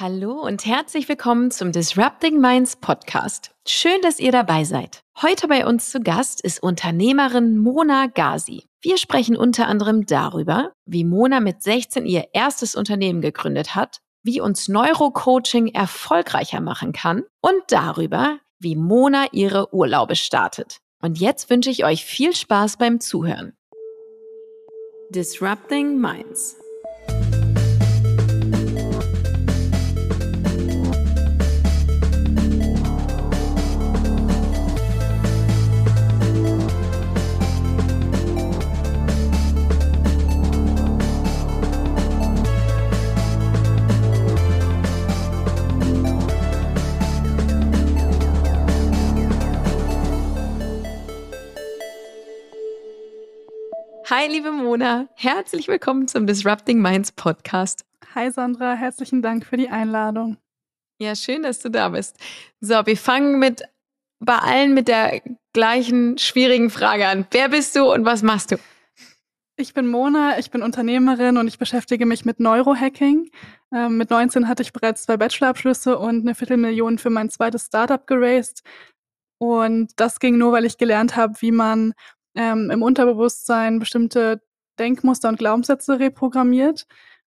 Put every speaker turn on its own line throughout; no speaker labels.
Hallo und herzlich willkommen zum Disrupting Minds Podcast. Schön, dass ihr dabei seid. Heute bei uns zu Gast ist Unternehmerin Mona Gazi. Wir sprechen unter anderem darüber, wie Mona mit 16 ihr erstes Unternehmen gegründet hat, wie uns Neurocoaching erfolgreicher machen kann und darüber, wie Mona ihre Urlaube startet. Und jetzt wünsche ich euch viel Spaß beim Zuhören. Disrupting Minds Hi, liebe Mona. Herzlich willkommen zum Disrupting Minds Podcast.
Hi, Sandra. Herzlichen Dank für die Einladung.
Ja, schön, dass du da bist. So, wir fangen mit bei allen mit der gleichen schwierigen Frage an. Wer bist du und was machst du?
Ich bin Mona, ich bin Unternehmerin und ich beschäftige mich mit Neurohacking. Ähm, mit 19 hatte ich bereits zwei Bachelorabschlüsse und eine Viertelmillion für mein zweites Startup geraced. Und das ging nur, weil ich gelernt habe, wie man ähm, im Unterbewusstsein bestimmte Denkmuster und Glaubenssätze reprogrammiert,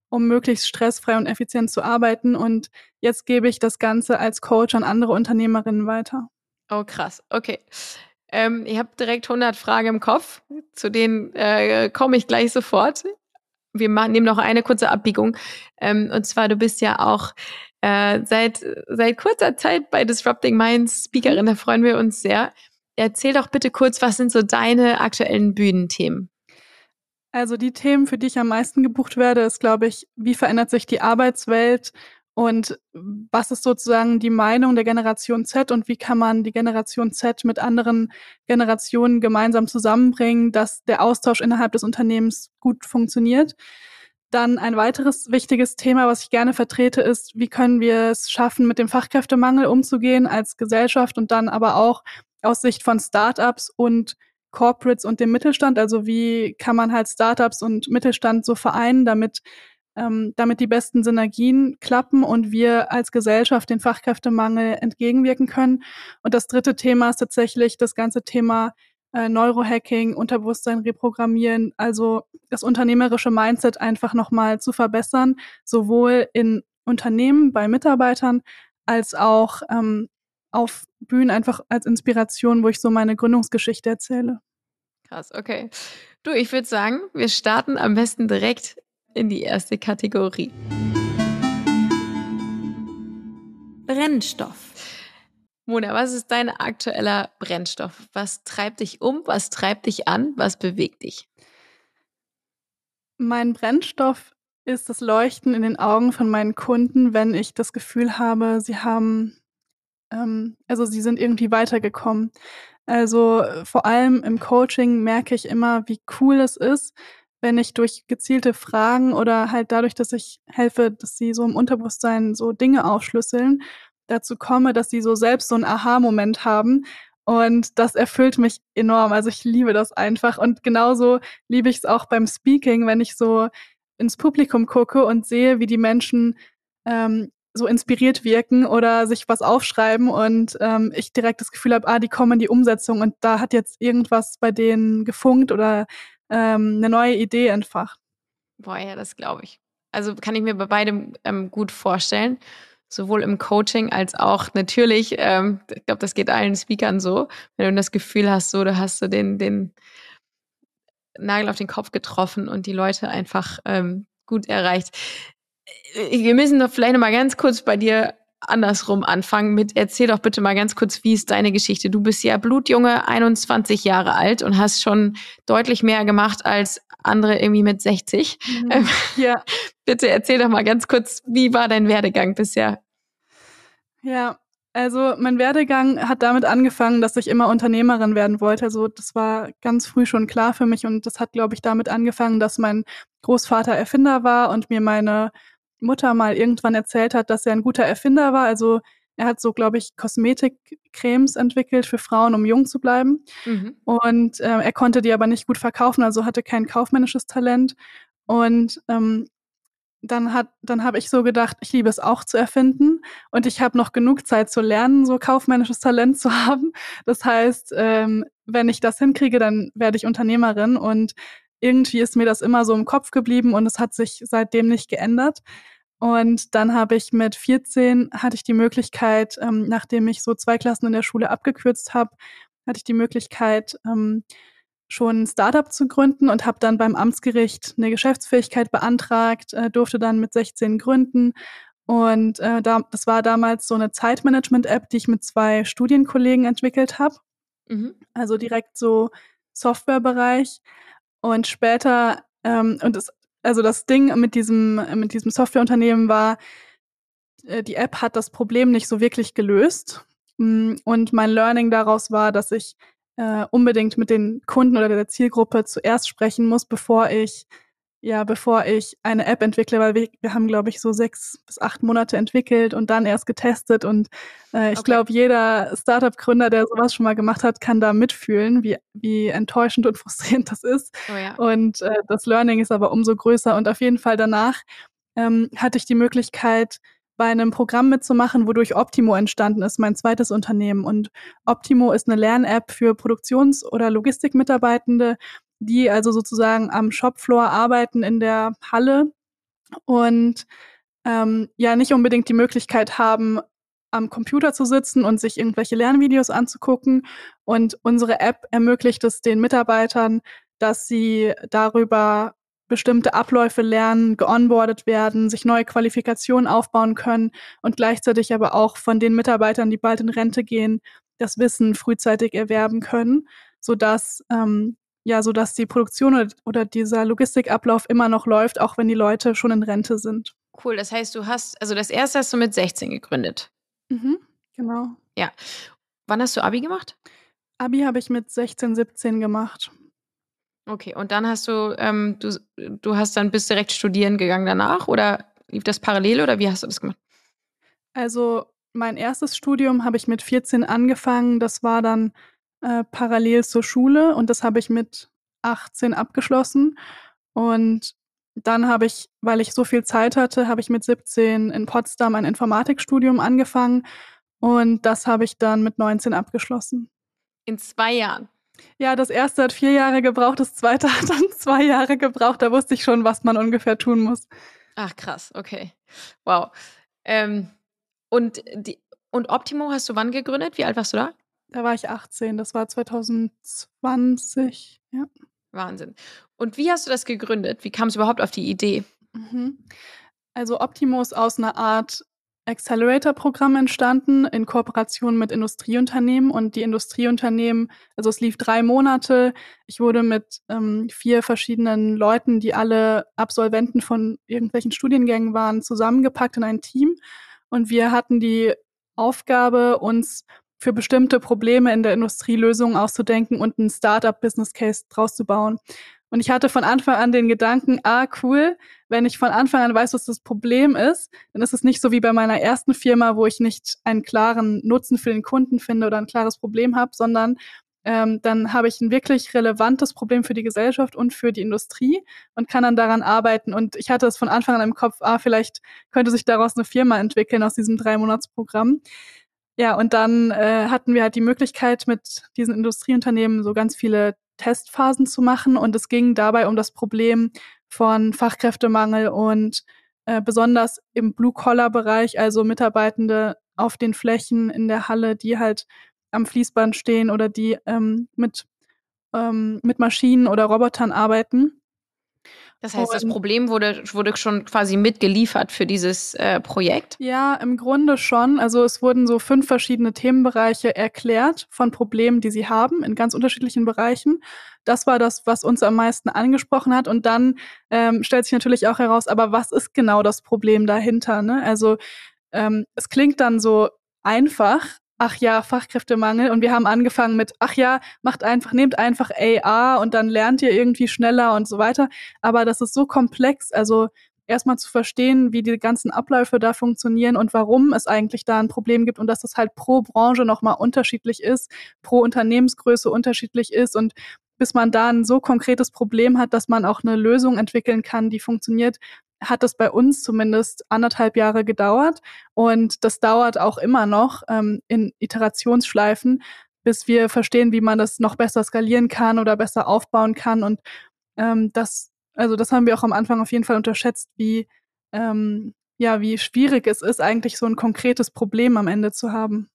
um möglichst stressfrei und effizient zu arbeiten. Und jetzt gebe ich das Ganze als Coach an andere Unternehmerinnen weiter.
Oh, krass. Okay. Ähm, ich habe direkt 100 Fragen im Kopf, zu denen äh, komme ich gleich sofort. Wir machen, nehmen noch eine kurze Abbiegung. Ähm, und zwar, du bist ja auch äh, seit, seit kurzer Zeit bei Disrupting Minds Speakerin, da freuen wir uns sehr. Erzähl doch bitte kurz, was sind so deine aktuellen Bühnenthemen?
Also die Themen, für die ich am meisten gebucht werde, ist, glaube ich, wie verändert sich die Arbeitswelt und was ist sozusagen die Meinung der Generation Z und wie kann man die Generation Z mit anderen Generationen gemeinsam zusammenbringen, dass der Austausch innerhalb des Unternehmens gut funktioniert. Dann ein weiteres wichtiges Thema, was ich gerne vertrete, ist, wie können wir es schaffen, mit dem Fachkräftemangel umzugehen als Gesellschaft und dann aber auch aus Sicht von Startups und Corporates und dem Mittelstand? Also wie kann man halt Startups und Mittelstand so vereinen, damit ähm, damit die besten Synergien klappen und wir als Gesellschaft den Fachkräftemangel entgegenwirken können. Und das dritte Thema ist tatsächlich das ganze Thema äh, Neurohacking, Unterbewusstsein reprogrammieren, also das unternehmerische Mindset einfach nochmal zu verbessern, sowohl in Unternehmen, bei Mitarbeitern, als auch ähm, auf Bühnen einfach als Inspiration, wo ich so meine Gründungsgeschichte erzähle.
Krass, okay. Du, ich würde sagen, wir starten am besten direkt in die erste Kategorie. Brennstoff. Mona, was ist dein aktueller Brennstoff? Was treibt dich um? Was treibt dich an? Was bewegt dich?
Mein Brennstoff ist das Leuchten in den Augen von meinen Kunden, wenn ich das Gefühl habe, sie haben ähm, also sie sind irgendwie weitergekommen. Also äh, vor allem im Coaching merke ich immer, wie cool es ist, wenn ich durch gezielte Fragen oder halt dadurch, dass ich helfe, dass sie so im Unterbewusstsein so Dinge aufschlüsseln, dazu komme, dass sie so selbst so einen Aha-Moment haben. Und das erfüllt mich enorm. Also ich liebe das einfach. Und genauso liebe ich es auch beim Speaking, wenn ich so ins Publikum gucke und sehe, wie die Menschen ähm, so inspiriert wirken oder sich was aufschreiben und ähm, ich direkt das Gefühl habe, ah, die kommen in die Umsetzung und da hat jetzt irgendwas bei denen gefunkt oder ähm, eine neue Idee entfacht.
Boah, ja, das glaube ich. Also kann ich mir bei beidem ähm, gut vorstellen, sowohl im Coaching als auch natürlich, ähm, ich glaube, das geht allen Speakern so, wenn du das Gefühl hast, so, du hast so den, den Nagel auf den Kopf getroffen und die Leute einfach ähm, gut erreicht. Äh, wir müssen doch vielleicht noch mal ganz kurz bei dir andersrum anfangen mit, erzähl doch bitte mal ganz kurz, wie ist deine Geschichte? Du bist ja blutjunge, 21 Jahre alt und hast schon deutlich mehr gemacht als andere irgendwie mit 60. Mhm. Ähm, ja. bitte erzähl doch mal ganz kurz, wie war dein Werdegang bisher?
Ja, also mein Werdegang hat damit angefangen, dass ich immer Unternehmerin werden wollte. Also das war ganz früh schon klar für mich und das hat, glaube ich, damit angefangen, dass mein Großvater Erfinder war und mir meine Mutter mal irgendwann erzählt hat, dass er ein guter Erfinder war. Also er hat so, glaube ich, Kosmetikcremes entwickelt für Frauen, um jung zu bleiben. Mhm. Und äh, er konnte die aber nicht gut verkaufen, also hatte kein kaufmännisches Talent. Und ähm, dann hat, dann habe ich so gedacht, ich liebe es auch zu erfinden und ich habe noch genug Zeit zu lernen, so kaufmännisches Talent zu haben. Das heißt, ähm, wenn ich das hinkriege, dann werde ich Unternehmerin und irgendwie ist mir das immer so im Kopf geblieben und es hat sich seitdem nicht geändert. Und dann habe ich mit 14 hatte ich die Möglichkeit, ähm, nachdem ich so zwei Klassen in der Schule abgekürzt habe, hatte ich die Möglichkeit, ähm, schon ein Startup zu gründen und habe dann beim Amtsgericht eine Geschäftsfähigkeit beantragt, äh, durfte dann mit 16 gründen. Und äh, da, das war damals so eine Zeitmanagement-App, die ich mit zwei Studienkollegen entwickelt habe. Mhm. Also direkt so Softwarebereich. Und später, ähm, und das, also das Ding mit diesem, mit diesem Softwareunternehmen war, äh, die App hat das Problem nicht so wirklich gelöst. Mm, und mein Learning daraus war, dass ich äh, unbedingt mit den Kunden oder der Zielgruppe zuerst sprechen muss, bevor ich ja, bevor ich eine App entwickle, weil wir, wir haben, glaube ich, so sechs bis acht Monate entwickelt und dann erst getestet. Und äh, ich okay. glaube, jeder Startup-Gründer, der sowas schon mal gemacht hat, kann da mitfühlen, wie, wie enttäuschend und frustrierend das ist. Oh ja. Und äh, das Learning ist aber umso größer. Und auf jeden Fall danach ähm, hatte ich die Möglichkeit, bei einem Programm mitzumachen, wodurch Optimo entstanden ist, mein zweites Unternehmen. Und Optimo ist eine Lern-App für Produktions- oder Logistikmitarbeitende, die also sozusagen am Shopfloor arbeiten in der Halle und ähm, ja nicht unbedingt die Möglichkeit haben, am Computer zu sitzen und sich irgendwelche Lernvideos anzugucken. Und unsere App ermöglicht es den Mitarbeitern, dass sie darüber bestimmte Abläufe lernen, geonboardet werden, sich neue Qualifikationen aufbauen können und gleichzeitig aber auch von den Mitarbeitern, die bald in Rente gehen, das Wissen frühzeitig erwerben können, sodass ähm, ja, sodass die Produktion oder, oder dieser Logistikablauf immer noch läuft, auch wenn die Leute schon in Rente sind.
Cool, das heißt, du hast, also das erste hast du mit 16 gegründet.
Mhm, genau.
Ja. Wann hast du Abi gemacht?
Abi habe ich mit 16, 17 gemacht.
Okay, und dann hast du, ähm, du, du hast dann bist direkt studieren gegangen danach oder lief das parallel oder wie hast du das gemacht?
Also mein erstes Studium habe ich mit 14 angefangen. Das war dann äh, parallel zur Schule und das habe ich mit 18 abgeschlossen. Und dann habe ich, weil ich so viel Zeit hatte, habe ich mit 17 in Potsdam ein Informatikstudium angefangen und das habe ich dann mit 19 abgeschlossen.
In zwei Jahren?
Ja, das erste hat vier Jahre gebraucht, das zweite hat dann zwei Jahre gebraucht. Da wusste ich schon, was man ungefähr tun muss.
Ach, krass, okay. Wow. Ähm, und, die, und Optimo hast du wann gegründet? Wie alt warst du da?
Da war ich 18, das war 2020, ja.
Wahnsinn. Und wie hast du das gegründet? Wie kam es überhaupt auf die Idee?
Mhm. Also Optimo ist aus einer Art Accelerator-Programm entstanden in Kooperation mit Industrieunternehmen und die Industrieunternehmen, also es lief drei Monate. Ich wurde mit ähm, vier verschiedenen Leuten, die alle Absolventen von irgendwelchen Studiengängen waren, zusammengepackt in ein Team und wir hatten die Aufgabe, uns für bestimmte Probleme in der Industrie Lösungen auszudenken und einen Startup-Business-Case draus zu bauen. Und ich hatte von Anfang an den Gedanken, ah, cool, wenn ich von Anfang an weiß, was das Problem ist, dann ist es nicht so wie bei meiner ersten Firma, wo ich nicht einen klaren Nutzen für den Kunden finde oder ein klares Problem habe, sondern ähm, dann habe ich ein wirklich relevantes Problem für die Gesellschaft und für die Industrie und kann dann daran arbeiten. Und ich hatte es von Anfang an im Kopf, ah, vielleicht könnte sich daraus eine Firma entwickeln aus diesem Drei-Monats-Programm. Ja, und dann äh, hatten wir halt die Möglichkeit, mit diesen Industrieunternehmen so ganz viele Testphasen zu machen. Und es ging dabei um das Problem von Fachkräftemangel und äh, besonders im Blue-Collar-Bereich, also Mitarbeitende auf den Flächen in der Halle, die halt am Fließband stehen oder die ähm, mit, ähm, mit Maschinen oder Robotern arbeiten.
Das heißt, das Problem wurde, wurde schon quasi mitgeliefert für dieses äh, Projekt?
Ja, im Grunde schon. Also es wurden so fünf verschiedene Themenbereiche erklärt von Problemen, die sie haben in ganz unterschiedlichen Bereichen. Das war das, was uns am meisten angesprochen hat. Und dann ähm, stellt sich natürlich auch heraus, aber was ist genau das Problem dahinter? Ne? Also ähm, es klingt dann so einfach, ach ja, Fachkräftemangel. Und wir haben angefangen mit, ach ja, macht einfach, nehmt einfach AR und dann lernt ihr irgendwie schneller und so weiter. Aber das ist so komplex, also erstmal zu verstehen, wie die ganzen Abläufe da funktionieren und warum es eigentlich da ein Problem gibt und dass das halt pro Branche nochmal unterschiedlich ist, pro Unternehmensgröße unterschiedlich ist und bis man da ein so konkretes Problem hat, dass man auch eine Lösung entwickeln kann, die funktioniert, hat das bei uns zumindest anderthalb Jahre gedauert und das dauert auch immer noch ähm, in Iterationsschleifen, bis wir verstehen, wie man das noch besser skalieren kann oder besser aufbauen kann und ähm, das, also das haben wir auch am Anfang auf jeden Fall unterschätzt, wie ähm, ja, wie schwierig es ist, eigentlich so ein konkretes Problem am Ende zu haben.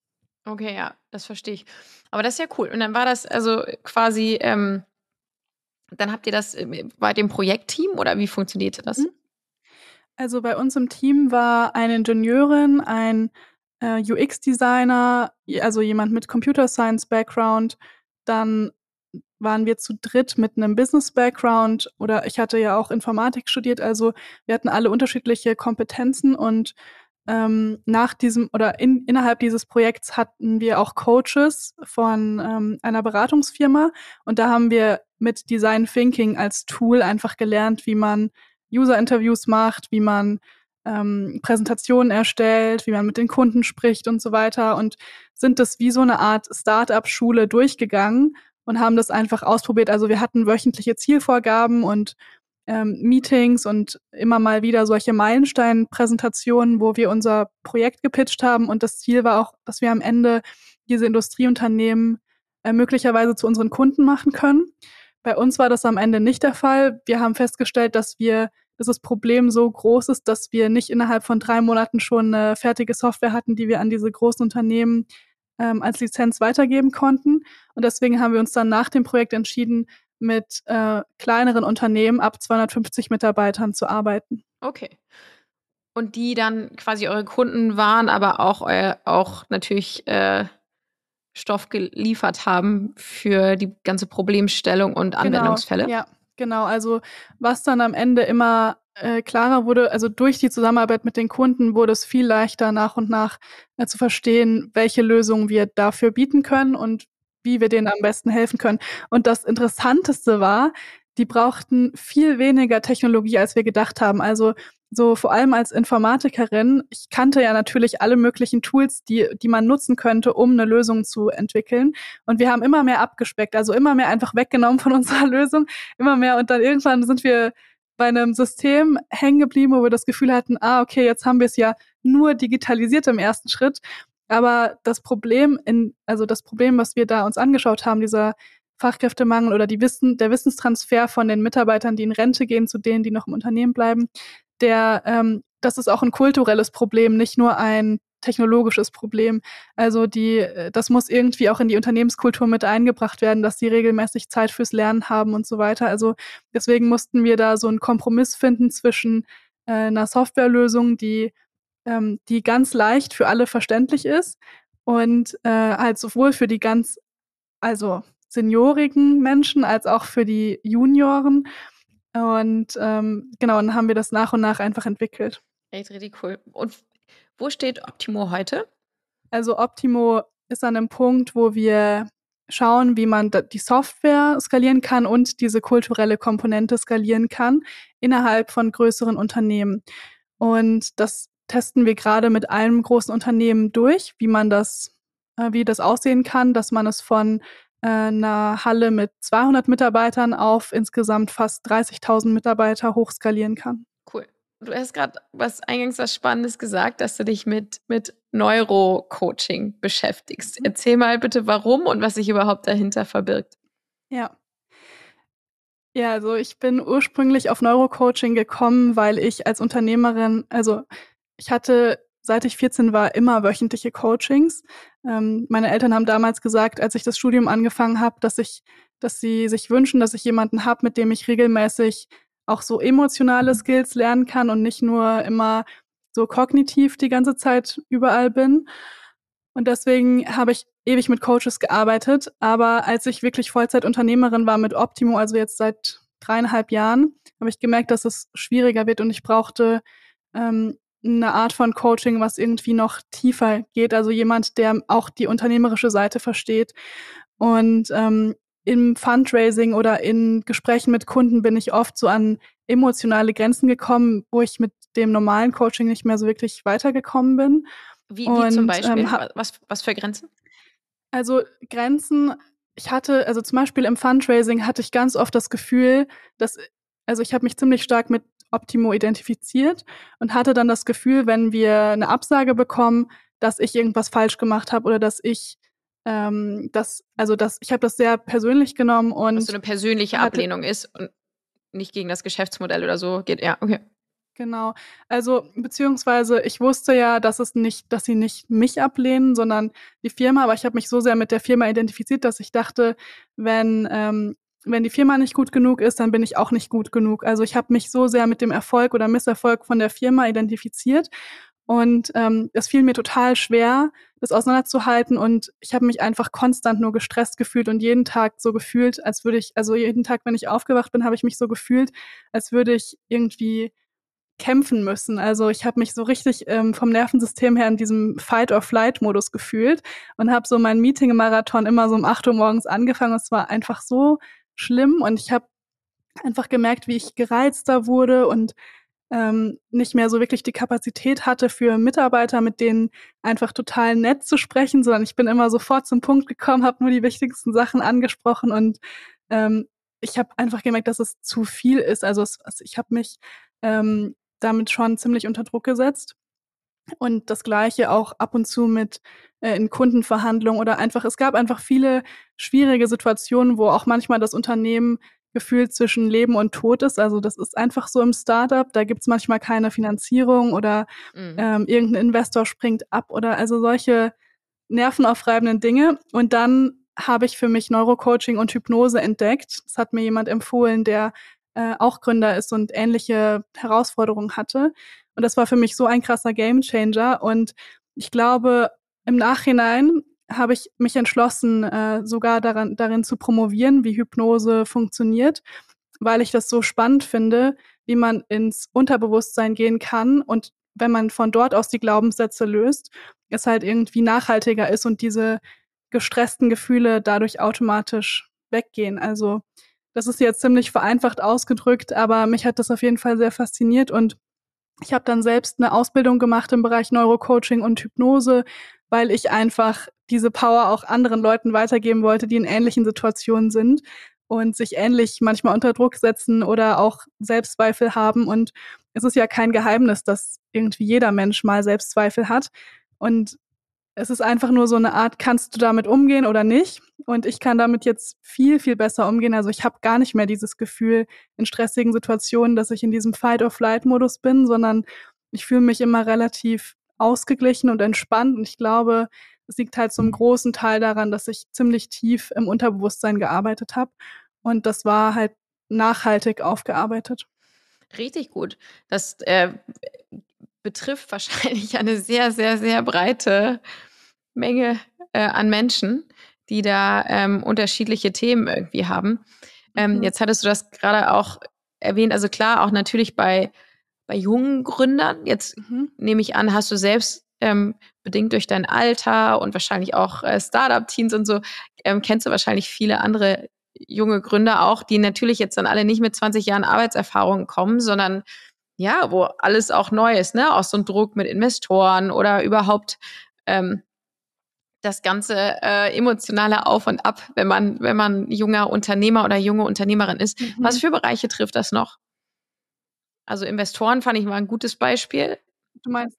Okay, ja, das verstehe ich. Aber das ist ja cool. Und dann war das also quasi, ähm, dann habt ihr das bei dem Projektteam oder wie funktionierte das? Mhm.
Also bei uns im Team war eine Ingenieurin, ein äh, UX-Designer, also jemand mit Computer Science Background, dann waren wir zu dritt mit einem Business-Background oder ich hatte ja auch Informatik studiert, also wir hatten alle unterschiedliche Kompetenzen und ähm, nach diesem oder in, innerhalb dieses Projekts hatten wir auch Coaches von ähm, einer Beratungsfirma. Und da haben wir mit Design Thinking als Tool einfach gelernt, wie man User-Interviews macht, wie man ähm, Präsentationen erstellt, wie man mit den Kunden spricht und so weiter und sind das wie so eine Art Start-up-Schule durchgegangen und haben das einfach ausprobiert. Also wir hatten wöchentliche Zielvorgaben und ähm, Meetings und immer mal wieder solche Meilenstein-Präsentationen, wo wir unser Projekt gepitcht haben. Und das Ziel war auch, dass wir am Ende diese Industrieunternehmen äh, möglicherweise zu unseren Kunden machen können. Bei uns war das am Ende nicht der Fall. Wir haben festgestellt, dass wir, dass das Problem so groß ist, dass wir nicht innerhalb von drei Monaten schon eine fertige Software hatten, die wir an diese großen Unternehmen ähm, als Lizenz weitergeben konnten. Und deswegen haben wir uns dann nach dem Projekt entschieden, mit äh, kleineren Unternehmen ab 250 Mitarbeitern zu arbeiten.
Okay. Und die dann quasi eure Kunden waren, aber auch, euer, auch natürlich äh, Stoff geliefert haben für die ganze Problemstellung und genau, Anwendungsfälle.
Genau, ja, genau. Also was dann am Ende immer äh, klarer wurde, also durch die Zusammenarbeit mit den Kunden wurde es viel leichter nach und nach äh, zu verstehen, welche Lösungen wir dafür bieten können und wie wir denen am besten helfen können. Und das Interessanteste war, die brauchten viel weniger Technologie, als wir gedacht haben. Also so vor allem als Informatikerin, ich kannte ja natürlich alle möglichen Tools, die, die man nutzen könnte, um eine Lösung zu entwickeln. Und wir haben immer mehr abgespeckt, also immer mehr einfach weggenommen von unserer Lösung, immer mehr. Und dann irgendwann sind wir bei einem System hängen geblieben, wo wir das Gefühl hatten, ah, okay, jetzt haben wir es ja nur digitalisiert im ersten Schritt. Aber das Problem in, also das Problem, was wir da uns angeschaut haben, dieser Fachkräftemangel oder die Wissen, der Wissenstransfer von den Mitarbeitern, die in Rente gehen, zu denen, die noch im Unternehmen bleiben, der, ähm, das ist auch ein kulturelles Problem, nicht nur ein technologisches Problem. Also die, äh, das muss irgendwie auch in die Unternehmenskultur mit eingebracht werden, dass die regelmäßig Zeit fürs Lernen haben und so weiter. Also deswegen mussten wir da so einen Kompromiss finden zwischen äh, einer Softwarelösung, die, ähm, die ganz leicht für alle verständlich ist und äh, halt sowohl für die ganz, also seniorigen Menschen als auch für die Junioren. Und ähm, genau, dann haben wir das nach und nach einfach entwickelt.
Echt richtig cool. Und wo steht Optimo heute?
Also Optimo ist an einem Punkt, wo wir schauen, wie man die Software skalieren kann und diese kulturelle Komponente skalieren kann innerhalb von größeren Unternehmen. Und das testen wir gerade mit einem großen Unternehmen durch, wie man das, äh, wie das aussehen kann, dass man es von einer Halle mit 200 Mitarbeitern auf insgesamt fast 30.000 Mitarbeiter hochskalieren kann.
Du hast gerade was eingangs was Spannendes gesagt, dass du dich mit, mit Neurocoaching beschäftigst. Mhm. Erzähl mal bitte, warum und was sich überhaupt dahinter verbirgt.
Ja. Ja, also ich bin ursprünglich auf Neurocoaching gekommen, weil ich als Unternehmerin, also ich hatte, seit ich 14 war, immer wöchentliche Coachings. Ähm, meine Eltern haben damals gesagt, als ich das Studium angefangen habe, dass ich, dass sie sich wünschen, dass ich jemanden habe, mit dem ich regelmäßig auch so emotionale Skills lernen kann und nicht nur immer so kognitiv die ganze Zeit überall bin. Und deswegen habe ich ewig mit Coaches gearbeitet. Aber als ich wirklich Vollzeitunternehmerin war mit Optimo, also jetzt seit dreieinhalb Jahren, habe ich gemerkt, dass es schwieriger wird und ich brauchte ähm, eine Art von Coaching, was irgendwie noch tiefer geht. Also jemand, der auch die unternehmerische Seite versteht. Und ähm, im Fundraising oder in Gesprächen mit Kunden bin ich oft so an emotionale Grenzen gekommen, wo ich mit dem normalen Coaching nicht mehr so wirklich weitergekommen bin.
Wie, wie Und, zum Beispiel? Ähm, was, was für Grenzen?
Also Grenzen, ich hatte, also zum Beispiel im Fundraising hatte ich ganz oft das Gefühl, dass, also ich habe mich ziemlich stark mit Optimo identifiziert und hatte dann das Gefühl, wenn wir eine Absage bekommen, dass ich irgendwas falsch gemacht habe oder dass ich ähm, das, also das, ich habe das sehr persönlich genommen und
dass so eine persönliche Ablehnung ist und nicht gegen das Geschäftsmodell oder so geht. Ja, okay.
Genau. Also, beziehungsweise ich wusste ja, dass es nicht, dass sie nicht mich ablehnen, sondern die Firma, aber ich habe mich so sehr mit der Firma identifiziert, dass ich dachte, wenn, ähm, wenn die Firma nicht gut genug ist, dann bin ich auch nicht gut genug. Also ich habe mich so sehr mit dem Erfolg oder Misserfolg von der Firma identifiziert. Und ähm, es fiel mir total schwer, das auseinanderzuhalten. Und ich habe mich einfach konstant nur gestresst gefühlt und jeden Tag so gefühlt, als würde ich, also jeden Tag, wenn ich aufgewacht bin, habe ich mich so gefühlt, als würde ich irgendwie kämpfen müssen. Also ich habe mich so richtig ähm, vom Nervensystem her in diesem Fight-or-Flight-Modus gefühlt und habe so mein Meeting im Marathon immer so um 8 Uhr morgens angefangen. Es war einfach so schlimm und ich habe einfach gemerkt, wie ich gereizter wurde und ähm, nicht mehr so wirklich die Kapazität hatte für Mitarbeiter, mit denen einfach total nett zu sprechen, sondern ich bin immer sofort zum Punkt gekommen, habe nur die wichtigsten Sachen angesprochen und ähm, ich habe einfach gemerkt, dass es zu viel ist. Also es, also ich habe mich ähm, damit schon ziemlich unter Druck gesetzt. Und das Gleiche auch ab und zu mit äh, in Kundenverhandlungen oder einfach, es gab einfach viele schwierige Situationen, wo auch manchmal das Unternehmen gefühlt zwischen Leben und Tod ist. Also das ist einfach so im Startup. Da gibt's manchmal keine Finanzierung oder mhm. ähm, irgendein Investor springt ab oder also solche nervenaufreibenden Dinge. Und dann habe ich für mich Neurocoaching und Hypnose entdeckt. Das hat mir jemand empfohlen, der äh, auch Gründer ist und ähnliche Herausforderungen hatte. Und das war für mich so ein krasser Gamechanger. Und ich glaube, im Nachhinein habe ich mich entschlossen, äh, sogar daran, darin zu promovieren, wie Hypnose funktioniert, weil ich das so spannend finde, wie man ins Unterbewusstsein gehen kann und wenn man von dort aus die Glaubenssätze löst, es halt irgendwie nachhaltiger ist und diese gestressten Gefühle dadurch automatisch weggehen. Also das ist jetzt ziemlich vereinfacht ausgedrückt, aber mich hat das auf jeden Fall sehr fasziniert und ich habe dann selbst eine Ausbildung gemacht im Bereich Neurocoaching und Hypnose, weil ich einfach diese Power auch anderen Leuten weitergeben wollte, die in ähnlichen Situationen sind und sich ähnlich manchmal unter Druck setzen oder auch Selbstzweifel haben. Und es ist ja kein Geheimnis, dass irgendwie jeder Mensch mal Selbstzweifel hat. Und es ist einfach nur so eine Art, kannst du damit umgehen oder nicht? Und ich kann damit jetzt viel, viel besser umgehen. Also ich habe gar nicht mehr dieses Gefühl in stressigen Situationen, dass ich in diesem Fight-or-Flight-Modus bin, sondern ich fühle mich immer relativ ausgeglichen und entspannt. Und ich glaube, es liegt halt zum großen Teil daran, dass ich ziemlich tief im Unterbewusstsein gearbeitet habe. Und das war halt nachhaltig aufgearbeitet.
Richtig gut. Das äh, betrifft wahrscheinlich eine sehr, sehr, sehr breite Menge äh, an Menschen, die da ähm, unterschiedliche Themen irgendwie haben. Ähm, mhm. Jetzt hattest du das gerade auch erwähnt, also klar, auch natürlich bei, bei jungen Gründern. Jetzt mhm. nehme ich an, hast du selbst ähm, bedingt durch dein Alter und wahrscheinlich auch äh, Startup-Teams und so, ähm, kennst du wahrscheinlich viele andere junge Gründer auch, die natürlich jetzt dann alle nicht mit 20 Jahren Arbeitserfahrung kommen, sondern ja, wo alles auch neu ist, ne? Auch so ein Druck mit Investoren oder überhaupt ähm, das ganze äh, emotionale Auf und Ab, wenn man, wenn man junger Unternehmer oder junge Unternehmerin ist. Mhm. Was für Bereiche trifft das noch? Also Investoren fand ich mal ein gutes Beispiel.
Du meinst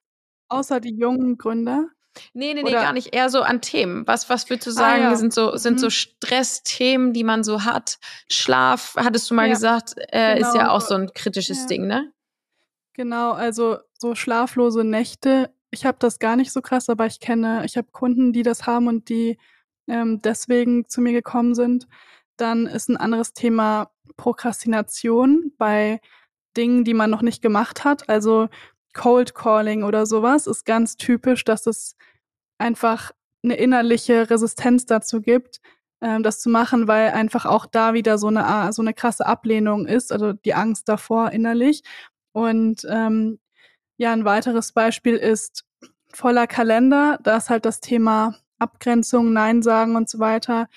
außer die jungen Gründer?
Nee, nee, nee, Oder? gar nicht. Eher so an Themen. Was, was würdest du ah, sagen, ah, ja. sind so, sind mhm. so Stressthemen, die man so hat? Schlaf, hattest du mal ja. gesagt, äh, genau. ist ja auch so ein kritisches ja. Ding, ne?
Genau, also so schlaflose Nächte. Ich habe das gar nicht so krass, aber ich kenne, ich habe Kunden, die das haben und die ähm, deswegen zu mir gekommen sind. Dann ist ein anderes Thema Prokrastination bei Dingen, die man noch nicht gemacht hat. Also Cold Calling oder sowas ist ganz typisch, dass es einfach eine innerliche Resistenz dazu gibt, ähm, das zu machen, weil einfach auch da wieder so eine so eine krasse Ablehnung ist, also die Angst davor innerlich. Und ähm, ja, ein weiteres Beispiel ist voller Kalender. Da ist halt das Thema Abgrenzung, Nein sagen und so weiter.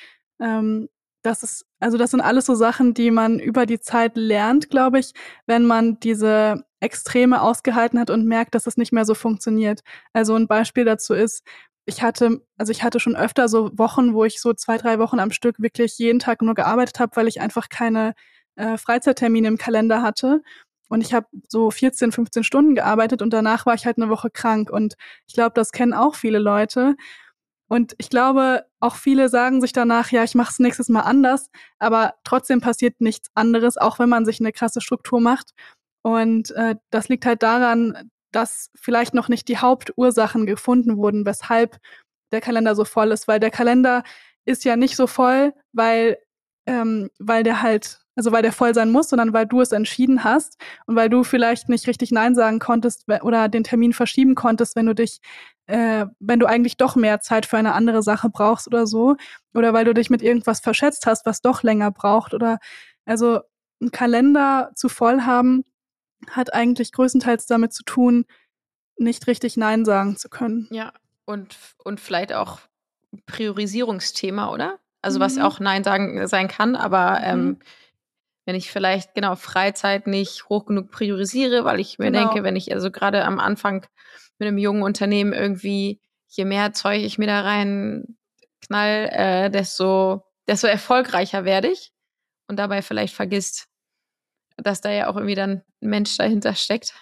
Ähm, das ist, also das sind alles so Sachen, die man über die Zeit lernt, glaube ich, wenn man diese Extreme ausgehalten hat und merkt, dass es nicht mehr so funktioniert. Also ein Beispiel dazu ist, ich hatte, also ich hatte schon öfter so Wochen, wo ich so zwei, drei Wochen am Stück wirklich jeden Tag nur gearbeitet habe, weil ich einfach keine äh, Freizeittermine im Kalender hatte. Und ich habe so 14, 15 Stunden gearbeitet und danach war ich halt eine Woche krank. Und ich glaube, das kennen auch viele Leute. Und ich glaube, auch viele sagen sich danach, ja, ich mache es nächstes Mal anders, aber trotzdem passiert nichts anderes, auch wenn man sich eine krasse Struktur macht. Und äh, das liegt halt daran, dass vielleicht noch nicht die Hauptursachen gefunden wurden, weshalb der Kalender so voll ist, weil der Kalender ist ja nicht so voll, weil, ähm, weil der halt also weil der voll sein muss, sondern weil du es entschieden hast und weil du vielleicht nicht richtig Nein sagen konntest oder den Termin verschieben konntest, wenn du dich, äh, wenn du eigentlich doch mehr Zeit für eine andere Sache brauchst oder so. Oder weil du dich mit irgendwas verschätzt hast, was doch länger braucht. Oder also ein Kalender zu voll haben, hat eigentlich größtenteils damit zu tun, nicht richtig Nein sagen zu können.
Ja, und, und vielleicht auch Priorisierungsthema, oder? Also was mhm. auch Nein sagen sein kann, aber ähm, mhm wenn ich vielleicht genau Freizeit nicht hoch genug priorisiere, weil ich mir genau. denke, wenn ich also gerade am Anfang mit einem jungen Unternehmen irgendwie, je mehr Zeug ich mir da rein knall, äh, desto, desto erfolgreicher werde ich und dabei vielleicht vergisst, dass da ja auch irgendwie dann ein Mensch dahinter steckt.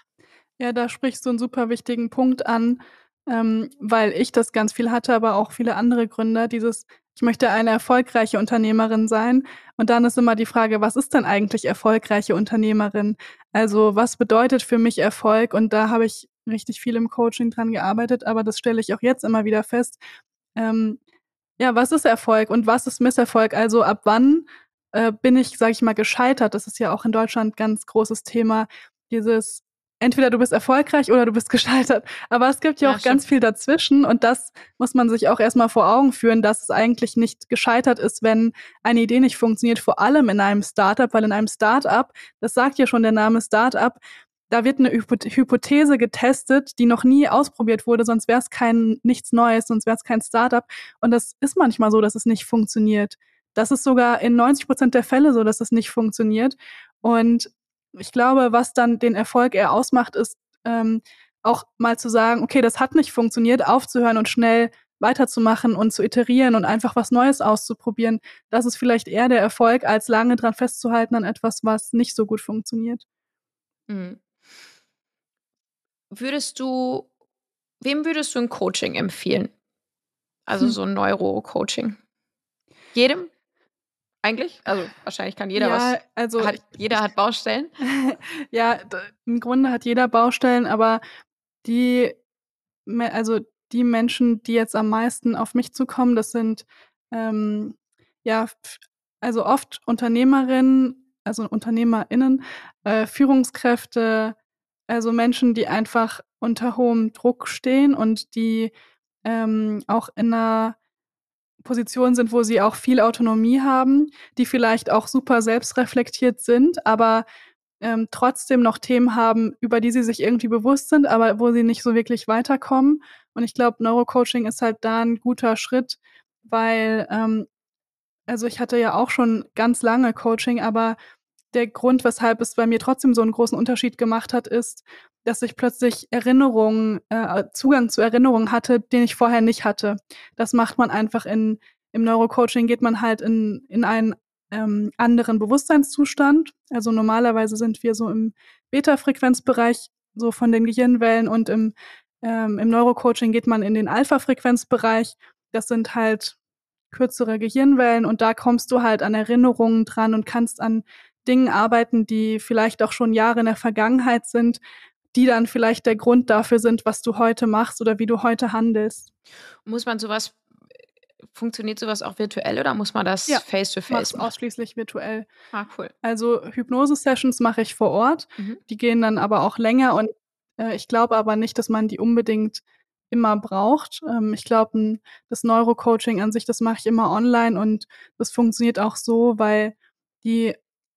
Ja, da sprichst du einen super wichtigen Punkt an, ähm, weil ich das ganz viel hatte, aber auch viele andere Gründer, dieses ich möchte eine erfolgreiche Unternehmerin sein. Und dann ist immer die Frage, was ist denn eigentlich erfolgreiche Unternehmerin? Also was bedeutet für mich Erfolg? Und da habe ich richtig viel im Coaching dran gearbeitet, aber das stelle ich auch jetzt immer wieder fest. Ähm, ja, was ist Erfolg und was ist Misserfolg? Also ab wann äh, bin ich, sage ich mal, gescheitert? Das ist ja auch in Deutschland ganz großes Thema. Dieses entweder du bist erfolgreich oder du bist gescheitert. Aber es gibt ja, ja auch stimmt. ganz viel dazwischen und das muss man sich auch erstmal vor Augen führen, dass es eigentlich nicht gescheitert ist, wenn eine Idee nicht funktioniert, vor allem in einem Startup, weil in einem Startup, das sagt ja schon der Name Startup, da wird eine Hypothese getestet, die noch nie ausprobiert wurde, sonst wäre es kein nichts Neues, sonst wäre es kein Startup. Und das ist manchmal so, dass es nicht funktioniert. Das ist sogar in 90 Prozent der Fälle so, dass es nicht funktioniert. Und ich glaube, was dann den Erfolg eher ausmacht, ist ähm, auch mal zu sagen, okay, das hat nicht funktioniert, aufzuhören und schnell weiterzumachen und zu iterieren und einfach was Neues auszuprobieren. Das ist vielleicht eher der Erfolg, als lange dran festzuhalten an etwas, was nicht so gut funktioniert.
Mhm. Würdest du, wem würdest du ein Coaching empfehlen? Also hm. so ein Neuro-Coaching? Jedem? Eigentlich? Also wahrscheinlich kann jeder ja, was. Also hat, jeder hat Baustellen.
ja, im Grunde hat jeder Baustellen, aber die, also die Menschen, die jetzt am meisten auf mich zukommen, das sind ähm, ja also oft Unternehmerinnen, also UnternehmerInnen, äh, Führungskräfte, also Menschen, die einfach unter hohem Druck stehen und die ähm, auch in einer Positionen sind, wo sie auch viel Autonomie haben, die vielleicht auch super selbstreflektiert sind, aber ähm, trotzdem noch Themen haben, über die sie sich irgendwie bewusst sind, aber wo sie nicht so wirklich weiterkommen. Und ich glaube, Neurocoaching ist halt da ein guter Schritt, weil, ähm, also ich hatte ja auch schon ganz lange Coaching, aber der Grund, weshalb es bei mir trotzdem so einen großen Unterschied gemacht hat, ist, dass ich plötzlich Erinnerungen, äh, Zugang zu Erinnerungen hatte, den ich vorher nicht hatte. Das macht man einfach in, im Neurocoaching geht man halt in, in einen ähm, anderen Bewusstseinszustand. Also normalerweise sind wir so im Beta-Frequenzbereich, so von den Gehirnwellen und im, ähm, im Neurocoaching geht man in den Alpha-Frequenzbereich. Das sind halt kürzere Gehirnwellen und da kommst du halt an Erinnerungen dran und kannst an Dingen arbeiten, die vielleicht auch schon Jahre in der Vergangenheit sind, die dann vielleicht der Grund dafür sind, was du heute machst oder wie du heute handelst.
Muss man sowas, funktioniert sowas auch virtuell oder muss man das face-to-face
ja, machen? ausschließlich virtuell.
Ah, cool.
Also Hypnose-Sessions mache ich vor Ort. Mhm. Die gehen dann aber auch länger und äh, ich glaube aber nicht, dass man die unbedingt immer braucht. Ähm, ich glaube, das Neurocoaching an sich, das mache ich immer online und das funktioniert auch so, weil die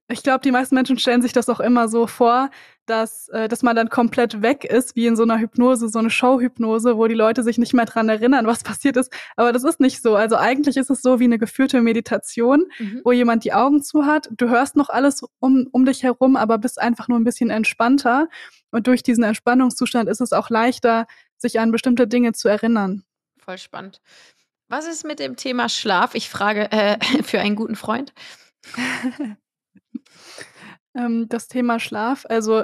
ich glaube, die meisten Menschen stellen sich das auch immer so vor, dass, äh, dass man dann komplett weg ist, wie in so einer Hypnose, so eine Showhypnose, wo die Leute sich nicht mehr dran erinnern, was passiert ist. Aber das ist nicht so. Also eigentlich ist es so wie eine geführte Meditation, mhm. wo jemand die Augen zu hat. Du hörst noch alles um, um dich herum, aber bist einfach nur ein bisschen entspannter. Und durch diesen Entspannungszustand ist es auch leichter, sich an bestimmte Dinge zu erinnern.
Voll spannend. Was ist mit dem Thema Schlaf? Ich frage äh, für einen guten Freund.
Ähm, das Thema Schlaf, also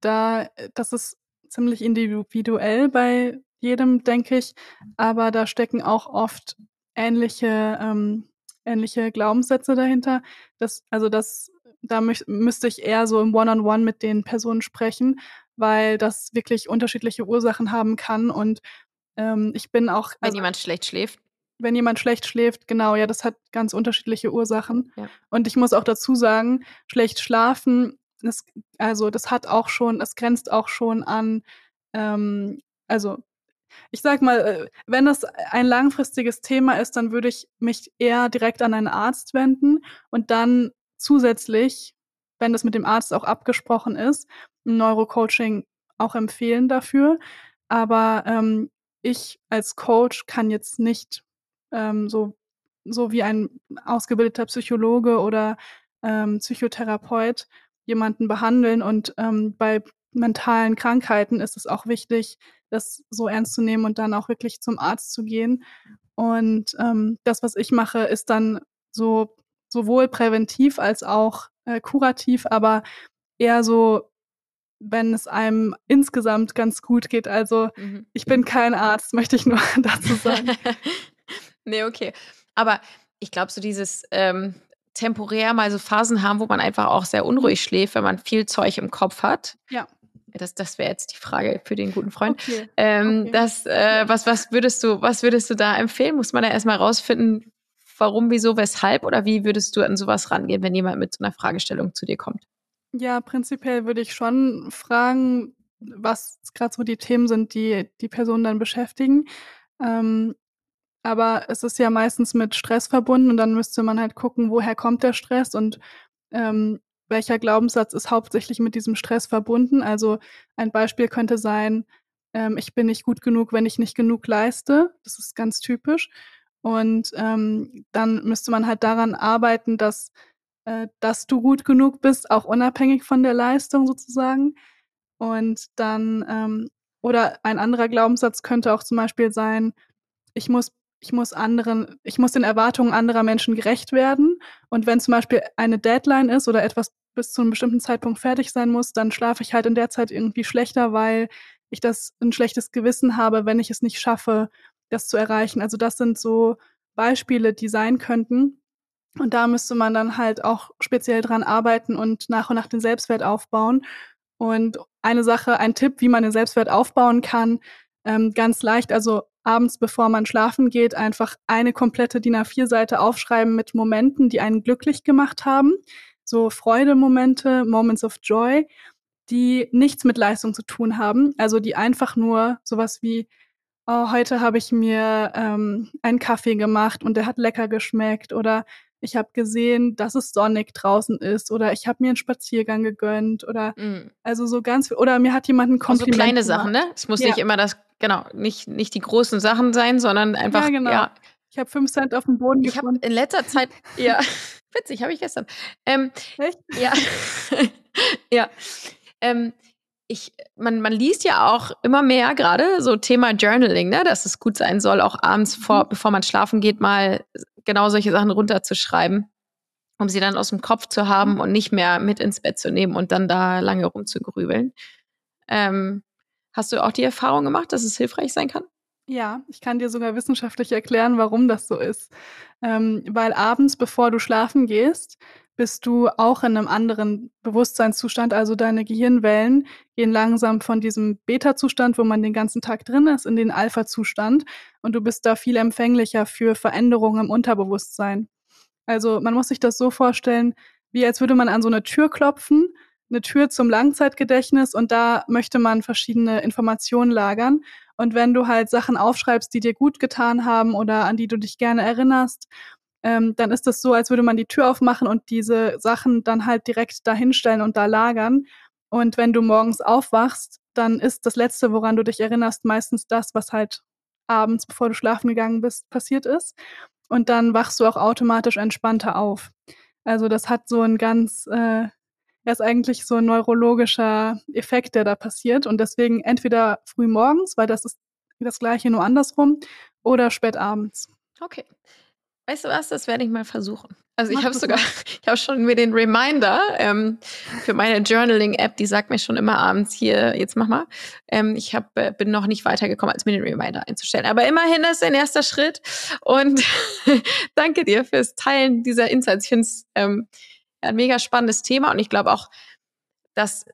da, das ist ziemlich individuell bei jedem, denke ich, aber da stecken auch oft ähnliche, ähm, ähnliche Glaubenssätze dahinter. Das, also das, da mü müsste ich eher so im One-on-One -on -One mit den Personen sprechen, weil das wirklich unterschiedliche Ursachen haben kann und ähm, ich bin auch.
Wenn also, jemand schlecht schläft.
Wenn jemand schlecht schläft, genau, ja, das hat ganz unterschiedliche Ursachen. Ja. Und ich muss auch dazu sagen, schlecht schlafen, das, also das hat auch schon, es grenzt auch schon an, ähm, also ich sag mal, äh, wenn das ein langfristiges Thema ist, dann würde ich mich eher direkt an einen Arzt wenden und dann zusätzlich, wenn das mit dem Arzt auch abgesprochen ist, ein Neurocoaching auch empfehlen dafür. Aber ähm, ich als Coach kann jetzt nicht ähm, so, so wie ein ausgebildeter Psychologe oder ähm, Psychotherapeut jemanden behandeln. Und ähm, bei mentalen Krankheiten ist es auch wichtig, das so ernst zu nehmen und dann auch wirklich zum Arzt zu gehen. Und ähm, das, was ich mache, ist dann so sowohl präventiv als auch äh, kurativ, aber eher so wenn es einem insgesamt ganz gut geht. Also mhm. ich bin kein Arzt, möchte ich nur dazu sagen.
nee, okay. Aber ich glaube, so dieses ähm, temporär mal so Phasen haben, wo man einfach auch sehr unruhig schläft, wenn man viel Zeug im Kopf hat.
Ja.
Das, das wäre jetzt die Frage für den guten Freund. Okay. Ähm, okay. Das, äh, was, was würdest du, was würdest du da empfehlen? Muss man da erstmal rausfinden, warum, wieso, weshalb? Oder wie würdest du an sowas rangehen, wenn jemand mit so einer Fragestellung zu dir kommt?
Ja, prinzipiell würde ich schon fragen, was gerade so die Themen sind, die die Person dann beschäftigen. Ähm, aber es ist ja meistens mit Stress verbunden und dann müsste man halt gucken, woher kommt der Stress und ähm, welcher Glaubenssatz ist hauptsächlich mit diesem Stress verbunden. Also ein Beispiel könnte sein, ähm, ich bin nicht gut genug, wenn ich nicht genug leiste. Das ist ganz typisch. Und ähm, dann müsste man halt daran arbeiten, dass äh, dass du gut genug bist, auch unabhängig von der Leistung sozusagen. Und dann, ähm, oder ein anderer Glaubenssatz könnte auch zum Beispiel sein, ich muss, ich muss anderen, ich muss den Erwartungen anderer Menschen gerecht werden. Und wenn zum Beispiel eine Deadline ist oder etwas bis zu einem bestimmten Zeitpunkt fertig sein muss, dann schlafe ich halt in der Zeit irgendwie schlechter, weil ich das ein schlechtes Gewissen habe, wenn ich es nicht schaffe, das zu erreichen. Also das sind so Beispiele, die sein könnten. Und da müsste man dann halt auch speziell dran arbeiten und nach und nach den Selbstwert aufbauen. Und eine Sache, ein Tipp, wie man den Selbstwert aufbauen kann, ähm, ganz leicht, also abends, bevor man schlafen geht, einfach eine komplette DIN A4-Seite aufschreiben mit Momenten, die einen glücklich gemacht haben. So Freudemomente, Moments of Joy, die nichts mit Leistung zu tun haben. Also die einfach nur sowas wie, oh, heute habe ich mir ähm, einen Kaffee gemacht und der hat lecker geschmeckt oder ich habe gesehen, dass es sonnig draußen ist oder ich habe mir einen Spaziergang gegönnt oder mm. also so ganz oder mir hat jemand ein Kompliment
So kleine gemacht. Sachen, ne? Es muss ja. nicht immer das genau, nicht nicht die großen Sachen sein, sondern einfach ja, genau. ja.
Ich habe fünf Cent auf dem Boden
ich gefunden. Ich habe in letzter Zeit ja witzig, habe ich gestern. Ähm, Echt? Ja. ja. Ähm, ich, man, man liest ja auch immer mehr gerade so Thema Journaling, ne, dass es gut sein soll, auch abends vor, mhm. bevor man schlafen geht, mal genau solche Sachen runterzuschreiben, um sie dann aus dem Kopf zu haben mhm. und nicht mehr mit ins Bett zu nehmen und dann da lange rumzugrübeln. Ähm, hast du auch die Erfahrung gemacht, dass es hilfreich sein kann?
Ja, ich kann dir sogar wissenschaftlich erklären, warum das so ist. Ähm, weil abends, bevor du schlafen gehst, bist du auch in einem anderen Bewusstseinszustand. Also deine Gehirnwellen gehen langsam von diesem Beta-Zustand, wo man den ganzen Tag drin ist, in den Alpha-Zustand. Und du bist da viel empfänglicher für Veränderungen im Unterbewusstsein. Also man muss sich das so vorstellen, wie als würde man an so eine Tür klopfen, eine Tür zum Langzeitgedächtnis und da möchte man verschiedene Informationen lagern. Und wenn du halt Sachen aufschreibst, die dir gut getan haben oder an die du dich gerne erinnerst ähm, dann ist das so, als würde man die Tür aufmachen und diese Sachen dann halt direkt dahinstellen und da lagern. Und wenn du morgens aufwachst, dann ist das Letzte, woran du dich erinnerst, meistens das, was halt abends, bevor du schlafen gegangen bist, passiert ist. Und dann wachst du auch automatisch entspannter auf. Also das hat so ein ganz, äh, ist eigentlich so ein neurologischer Effekt, der da passiert. Und deswegen entweder früh morgens, weil das ist das gleiche nur andersrum, oder spät abends.
Okay. Weißt du was? Das werde ich mal versuchen. Also ich habe sogar, ich habe schon mir den Reminder ähm, für meine Journaling-App, die sagt mir schon immer abends hier, jetzt mach mal. Ähm, ich hab, äh, bin noch nicht weitergekommen, als mir den Reminder einzustellen. Aber immerhin ist ein erster Schritt. Und danke dir fürs Teilen dieser Insights. Ich finde es ähm, ein mega spannendes Thema und ich glaube auch, dass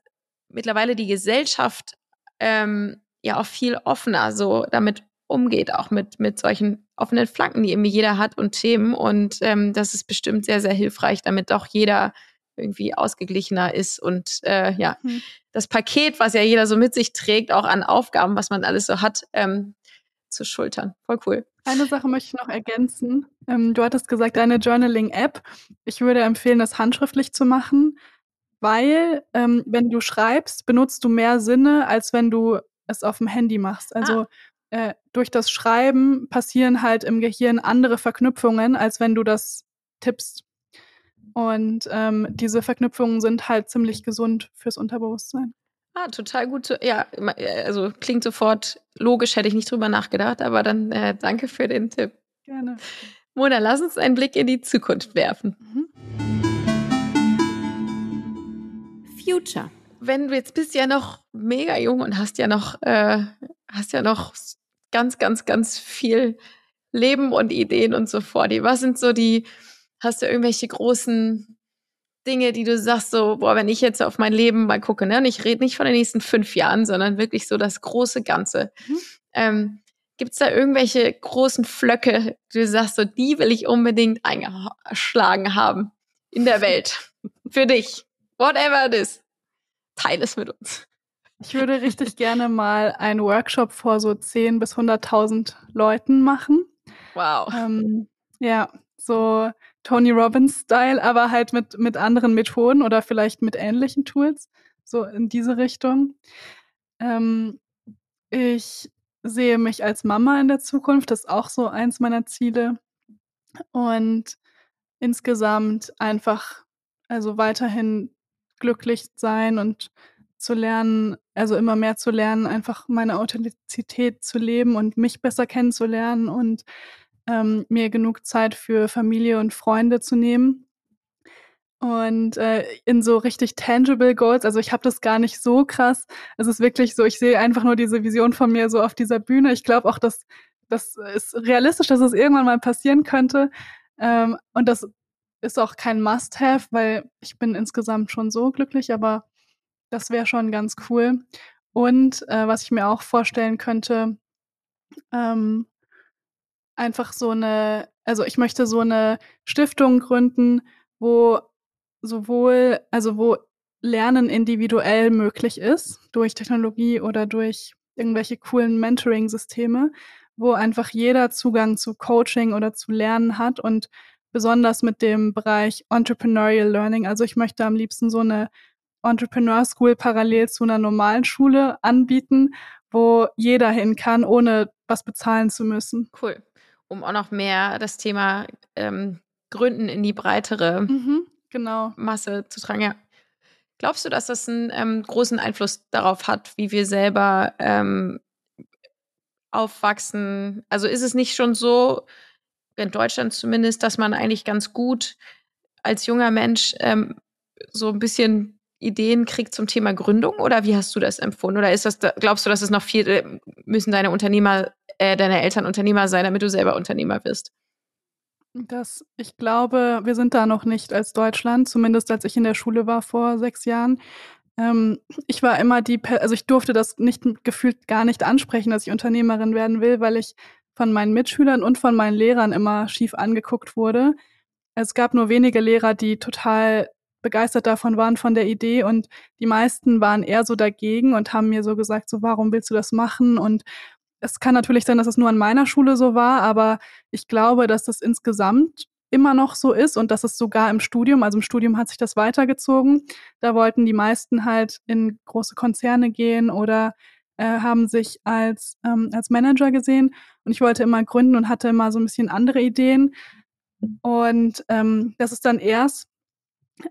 mittlerweile die Gesellschaft ähm, ja auch viel offener so damit umgeht, auch mit, mit solchen offenen Flanken, die irgendwie jeder hat und Themen. Und ähm, das ist bestimmt sehr, sehr hilfreich, damit auch jeder irgendwie ausgeglichener ist und äh, ja, mhm. das Paket, was ja jeder so mit sich trägt, auch an Aufgaben, was man alles so hat, ähm, zu schultern. Voll cool.
Eine Sache möchte ich noch ergänzen. Ähm, du hattest gesagt, eine Journaling-App. Ich würde empfehlen, das handschriftlich zu machen, weil ähm, wenn du schreibst, benutzt du mehr Sinne, als wenn du es auf dem Handy machst. Also ah äh, durch das Schreiben passieren halt im Gehirn andere Verknüpfungen, als wenn du das tippst. Und ähm, diese Verknüpfungen sind halt ziemlich gesund fürs Unterbewusstsein.
Ah, total gut. Zu, ja, äh, also klingt sofort logisch, hätte ich nicht drüber nachgedacht, aber dann äh, danke für den Tipp.
Gerne.
Mona, lass uns einen Blick in die Zukunft werfen. Mhm. Future. Wenn du jetzt bist ja noch mega jung und hast ja noch, äh, hast ja noch ganz, ganz, ganz viel Leben und Ideen und so vor dir? Was sind so die, hast du irgendwelche großen Dinge, die du sagst, so, boah, wenn ich jetzt auf mein Leben mal gucke, ne, und ich rede nicht von den nächsten fünf Jahren, sondern wirklich so das große Ganze. Mhm. Ähm, Gibt es da irgendwelche großen Flöcke, die du sagst, so, die will ich unbedingt eingeschlagen haben in der Welt? Für dich. Whatever it is. Teile es mit uns.
Ich würde richtig gerne mal einen Workshop vor so 10.000 bis 100.000 Leuten machen.
Wow.
Ähm, ja, so Tony Robbins-Style, aber halt mit, mit anderen Methoden oder vielleicht mit ähnlichen Tools. So in diese Richtung. Ähm, ich sehe mich als Mama in der Zukunft. Das ist auch so eins meiner Ziele. Und insgesamt einfach, also weiterhin glücklich sein und zu lernen, also immer mehr zu lernen, einfach meine Authentizität zu leben und mich besser kennenzulernen und ähm, mir genug Zeit für Familie und Freunde zu nehmen. Und äh, in so richtig tangible Goals, also ich habe das gar nicht so krass. Es ist wirklich so, ich sehe einfach nur diese Vision von mir so auf dieser Bühne. Ich glaube auch, dass das ist realistisch, dass es irgendwann mal passieren könnte. Ähm, und das ist auch kein Must-have, weil ich bin insgesamt schon so glücklich, aber das wäre schon ganz cool. Und äh, was ich mir auch vorstellen könnte, ähm, einfach so eine, also ich möchte so eine Stiftung gründen, wo sowohl, also wo Lernen individuell möglich ist, durch Technologie oder durch irgendwelche coolen Mentoring-Systeme, wo einfach jeder Zugang zu Coaching oder zu Lernen hat und besonders mit dem Bereich Entrepreneurial Learning. Also ich möchte am liebsten so eine Entrepreneur School parallel zu einer normalen Schule anbieten, wo jeder hin kann, ohne was bezahlen zu müssen.
Cool. Um auch noch mehr das Thema ähm, Gründen in die breitere
mhm, genau.
Masse zu tragen. Ja. Glaubst du, dass das einen ähm, großen Einfluss darauf hat, wie wir selber ähm, aufwachsen? Also ist es nicht schon so, in Deutschland zumindest, dass man eigentlich ganz gut als junger Mensch ähm, so ein bisschen Ideen kriegt zum Thema Gründung oder wie hast du das empfunden? Oder ist das, glaubst du, dass es noch viel, äh, müssen deine Unternehmer, äh, deine Eltern Unternehmer sein, damit du selber Unternehmer wirst?
Das, ich glaube, wir sind da noch nicht als Deutschland, zumindest als ich in der Schule war vor sechs Jahren. Ähm, ich war immer die, also ich durfte das nicht gefühlt gar nicht ansprechen, dass ich Unternehmerin werden will, weil ich von meinen Mitschülern und von meinen Lehrern immer schief angeguckt wurde. Es gab nur wenige Lehrer, die total begeistert davon waren von der Idee und die meisten waren eher so dagegen und haben mir so gesagt, so warum willst du das machen? Und es kann natürlich sein, dass es nur an meiner Schule so war, aber ich glaube, dass das insgesamt immer noch so ist und dass es sogar im Studium, also im Studium hat sich das weitergezogen. Da wollten die meisten halt in große Konzerne gehen oder äh, haben sich als, ähm, als Manager gesehen. Und ich wollte immer gründen und hatte immer so ein bisschen andere Ideen. Und ähm, das ist dann erst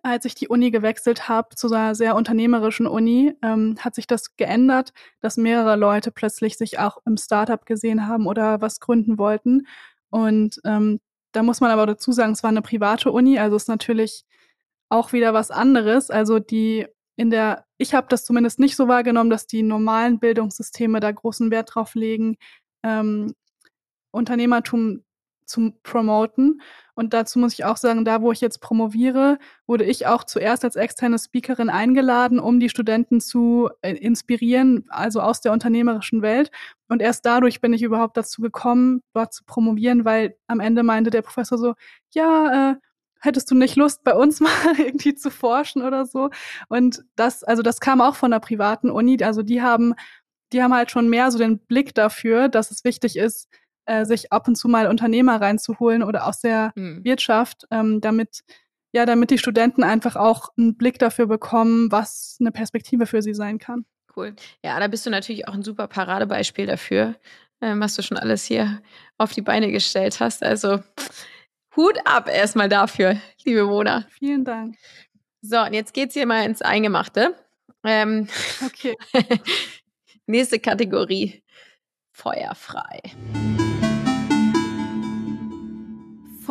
als ich die Uni gewechselt habe zu einer sehr unternehmerischen Uni, ähm, hat sich das geändert, dass mehrere Leute plötzlich sich auch im Startup gesehen haben oder was gründen wollten. Und ähm, da muss man aber dazu sagen, es war eine private Uni, also ist natürlich auch wieder was anderes. Also die in der, ich habe das zumindest nicht so wahrgenommen, dass die normalen Bildungssysteme da großen Wert drauf legen, ähm, Unternehmertum zu promoten. Und dazu muss ich auch sagen, da wo ich jetzt promoviere, wurde ich auch zuerst als externe Speakerin eingeladen, um die Studenten zu äh, inspirieren, also aus der unternehmerischen Welt. Und erst dadurch bin ich überhaupt dazu gekommen, dort zu promovieren, weil am Ende meinte der Professor so, ja, äh, hättest du nicht Lust, bei uns mal irgendwie zu forschen oder so? Und das, also das kam auch von der privaten Uni. Also die haben, die haben halt schon mehr so den Blick dafür, dass es wichtig ist, äh, sich ab und zu mal Unternehmer reinzuholen oder aus der hm. Wirtschaft, ähm, damit ja, damit die Studenten einfach auch einen Blick dafür bekommen, was eine Perspektive für sie sein kann.
Cool. Ja, da bist du natürlich auch ein super Paradebeispiel dafür, ähm, was du schon alles hier auf die Beine gestellt hast. Also Hut ab erstmal dafür, liebe Mona.
Vielen Dank.
So, und jetzt geht's hier mal ins Eingemachte. Ähm,
okay.
nächste Kategorie. Feuerfrei.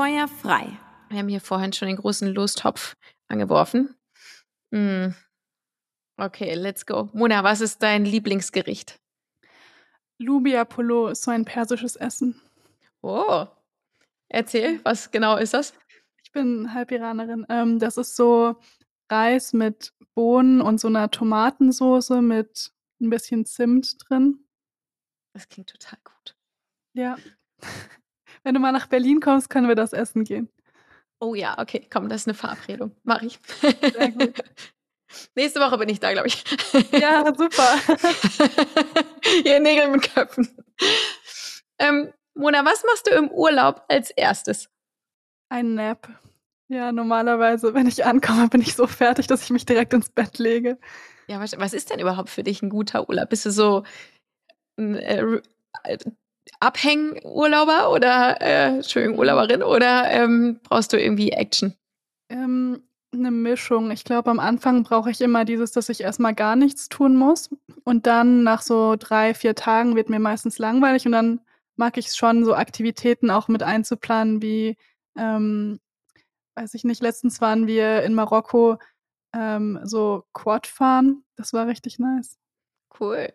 Feuerfrei. Wir haben hier vorhin schon den großen Lostopf angeworfen. Mm. Okay, let's go. Mona, was ist dein Lieblingsgericht?
Lubia Polo ist so ein persisches Essen.
Oh, erzähl, was genau ist das?
Ich bin halb Iranerin. Ähm, das ist so Reis mit Bohnen und so einer Tomatensoße mit ein bisschen Zimt drin.
Das klingt total gut.
Ja. Wenn du mal nach Berlin kommst, können wir das essen gehen.
Oh ja, okay, komm, das ist eine Verabredung. Mach ich. Sehr gut. Nächste Woche bin ich da, glaube ich.
Ja, super.
Hier Nägel mit Köpfen. Ähm, Mona, was machst du im Urlaub als erstes?
Ein Nap. Ja, normalerweise, wenn ich ankomme, bin ich so fertig, dass ich mich direkt ins Bett lege.
Ja, was, was ist denn überhaupt für dich ein guter Urlaub? Bist du so ein äh, Abhängurlauber oder äh, Entschuldigung, Urlauberin oder ähm, brauchst du irgendwie Action?
Ähm, eine Mischung. Ich glaube, am Anfang brauche ich immer dieses, dass ich erstmal gar nichts tun muss. Und dann nach so drei, vier Tagen wird mir meistens langweilig und dann mag ich es schon, so Aktivitäten auch mit einzuplanen, wie, ähm, weiß ich nicht, letztens waren wir in Marokko ähm, so Quad fahren. Das war richtig nice.
Cool.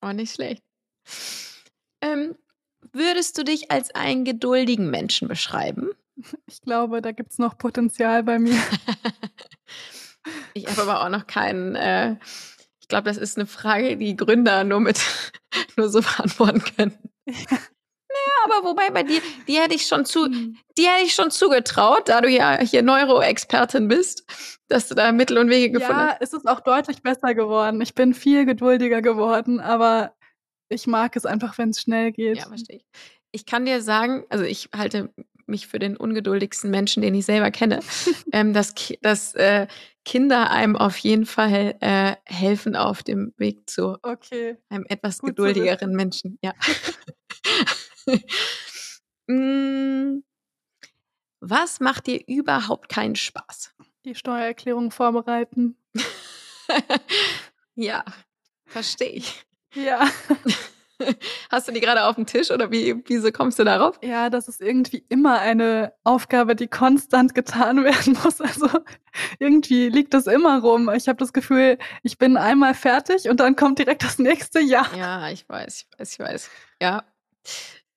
Auch nicht schlecht. Ähm, würdest du dich als einen geduldigen Menschen beschreiben?
Ich glaube, da gibt es noch Potenzial bei mir.
ich habe aber auch noch keinen. Äh, ich glaube, das ist eine Frage, die Gründer nur mit nur so beantworten können. Ja. Naja, aber wobei bei dir, die hätte ich schon zu, hm. die hätte ich schon zugetraut, da du ja hier Neuroexpertin bist, dass du da Mittel und Wege gefunden hast. Ja,
es ist auch deutlich besser geworden. Ich bin viel geduldiger geworden, aber ich mag es einfach, wenn es schnell geht.
Ja, verstehe ich. Ich kann dir sagen, also ich halte mich für den ungeduldigsten Menschen, den ich selber kenne, ähm, dass, dass äh, Kinder einem auf jeden Fall äh, helfen auf dem Weg zu
okay.
einem etwas Gut geduldigeren Menschen. Ja. mm, was macht dir überhaupt keinen Spaß?
Die Steuererklärung vorbereiten.
ja, verstehe ich.
Ja.
Hast du die gerade auf dem Tisch oder wie, wieso kommst du darauf?
Ja, das ist irgendwie immer eine Aufgabe, die konstant getan werden muss. Also irgendwie liegt das immer rum. Ich habe das Gefühl, ich bin einmal fertig und dann kommt direkt das nächste Jahr.
Ja, ich weiß, ich weiß, ich weiß. Ja.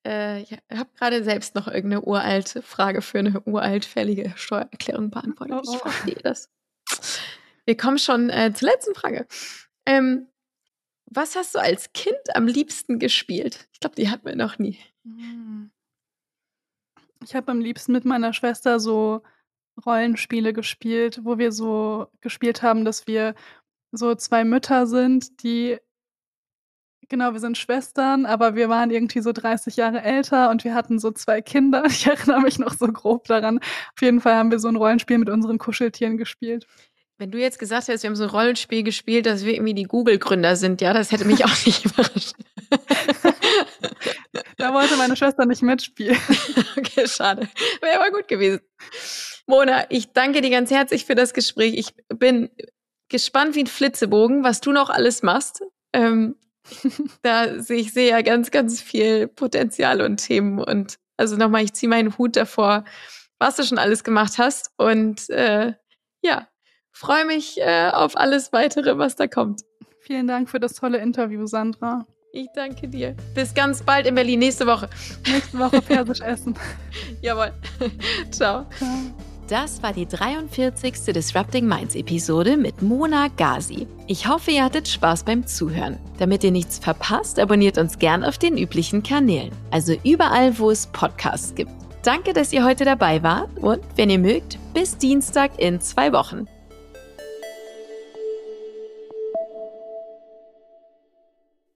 Äh, ich habe gerade selbst noch irgendeine uralte Frage für eine uralt fällige Steuererklärung beantwortet. Oh, oh. Ich verstehe das. Wir kommen schon äh, zur letzten Frage. Ähm, was hast du als Kind am liebsten gespielt? Ich glaube, die hatten wir noch nie. Hm.
Ich habe am liebsten mit meiner Schwester so Rollenspiele gespielt, wo wir so gespielt haben, dass wir so zwei Mütter sind, die genau, wir sind Schwestern, aber wir waren irgendwie so 30 Jahre älter und wir hatten so zwei Kinder. Ich erinnere mich noch so grob daran. Auf jeden Fall haben wir so ein Rollenspiel mit unseren Kuscheltieren gespielt.
Wenn du jetzt gesagt hättest, wir haben so ein Rollenspiel gespielt, dass wir irgendwie die Google-Gründer sind, ja, das hätte mich auch nicht überrascht.
da wollte meine Schwester nicht mitspielen.
okay, schade. Wäre aber gut gewesen. Mona, ich danke dir ganz herzlich für das Gespräch. Ich bin gespannt wie ein Flitzebogen, was du noch alles machst. Ähm, da sehe ich sehe ja ganz, ganz viel Potenzial und Themen und
Also nochmal, ich ziehe meinen Hut davor, was du schon alles gemacht hast. Und äh, ja, freue mich äh, auf alles weitere, was da kommt.
Vielen Dank für das tolle Interview, Sandra.
Ich danke dir. Bis ganz bald in Berlin, nächste Woche.
Nächste Woche Persisch essen.
Jawohl. Ciao. Ciao.
Das war die 43. Disrupting Minds Episode mit Mona Gazi. Ich hoffe, ihr hattet Spaß beim Zuhören. Damit ihr nichts verpasst, abonniert uns gern auf den üblichen Kanälen, also überall, wo es Podcasts gibt. Danke, dass ihr heute dabei wart und, wenn ihr mögt, bis Dienstag in zwei Wochen.